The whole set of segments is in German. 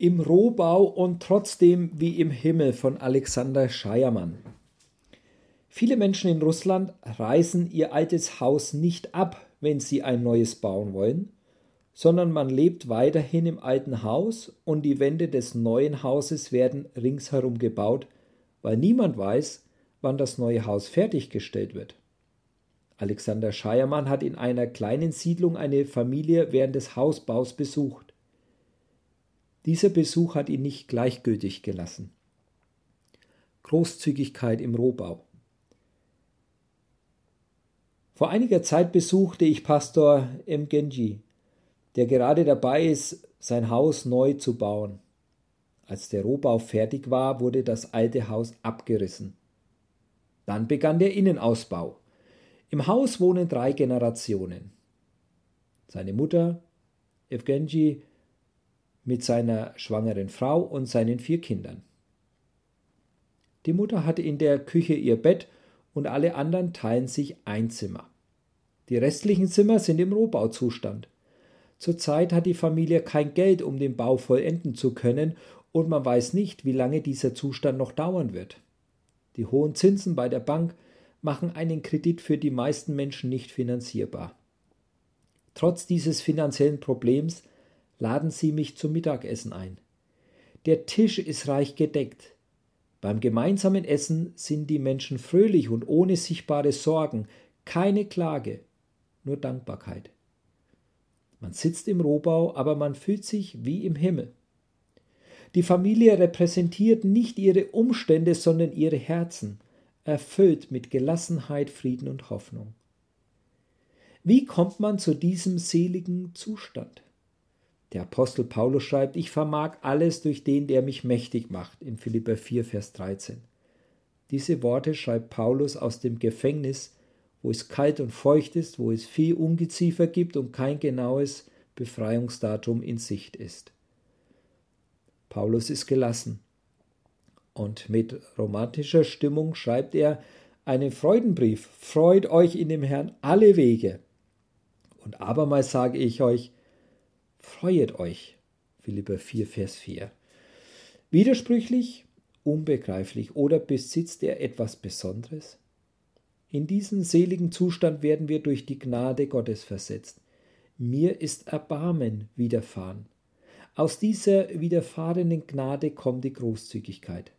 Im Rohbau und trotzdem wie im Himmel von Alexander Scheiermann. Viele Menschen in Russland reißen ihr altes Haus nicht ab, wenn sie ein neues bauen wollen, sondern man lebt weiterhin im alten Haus und die Wände des neuen Hauses werden ringsherum gebaut, weil niemand weiß, wann das neue Haus fertiggestellt wird. Alexander Scheiermann hat in einer kleinen Siedlung eine Familie während des Hausbaus besucht. Dieser Besuch hat ihn nicht gleichgültig gelassen. Großzügigkeit im Rohbau. Vor einiger Zeit besuchte ich Pastor M. Genji, der gerade dabei ist, sein Haus neu zu bauen. Als der Rohbau fertig war, wurde das alte Haus abgerissen. Dann begann der Innenausbau. Im Haus wohnen drei Generationen. Seine Mutter, Evgenji, mit seiner schwangeren Frau und seinen vier Kindern. Die Mutter hatte in der Küche ihr Bett und alle anderen teilen sich ein Zimmer. Die restlichen Zimmer sind im Rohbauzustand. Zurzeit hat die Familie kein Geld, um den Bau vollenden zu können, und man weiß nicht, wie lange dieser Zustand noch dauern wird. Die hohen Zinsen bei der Bank machen einen Kredit für die meisten Menschen nicht finanzierbar. Trotz dieses finanziellen Problems laden Sie mich zum Mittagessen ein. Der Tisch ist reich gedeckt. Beim gemeinsamen Essen sind die Menschen fröhlich und ohne sichtbare Sorgen, keine Klage, nur Dankbarkeit. Man sitzt im Rohbau, aber man fühlt sich wie im Himmel. Die Familie repräsentiert nicht ihre Umstände, sondern ihre Herzen, erfüllt mit Gelassenheit, Frieden und Hoffnung. Wie kommt man zu diesem seligen Zustand? Der Apostel Paulus schreibt, ich vermag alles durch den, der mich mächtig macht, in Philipper 4, Vers 13. Diese Worte schreibt Paulus aus dem Gefängnis, wo es kalt und feucht ist, wo es viel Ungeziefer gibt und kein genaues Befreiungsdatum in Sicht ist. Paulus ist gelassen. Und mit romantischer Stimmung schreibt er einen Freudenbrief. Freut euch in dem Herrn alle Wege. Und abermals sage ich euch, Freuet euch. Philipper 4, Vers 4. Widersprüchlich, unbegreiflich oder besitzt er etwas Besonderes? In diesen seligen Zustand werden wir durch die Gnade Gottes versetzt. Mir ist Erbarmen widerfahren. Aus dieser widerfahrenen Gnade kommt die Großzügigkeit.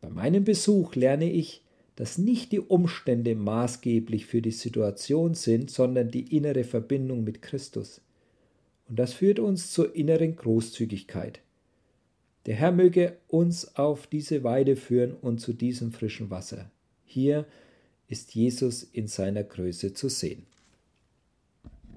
Bei meinem Besuch lerne ich, dass nicht die Umstände maßgeblich für die Situation sind, sondern die innere Verbindung mit Christus. Und das führt uns zur inneren Großzügigkeit. Der Herr möge uns auf diese Weide führen und zu diesem frischen Wasser. Hier ist Jesus in seiner Größe zu sehen.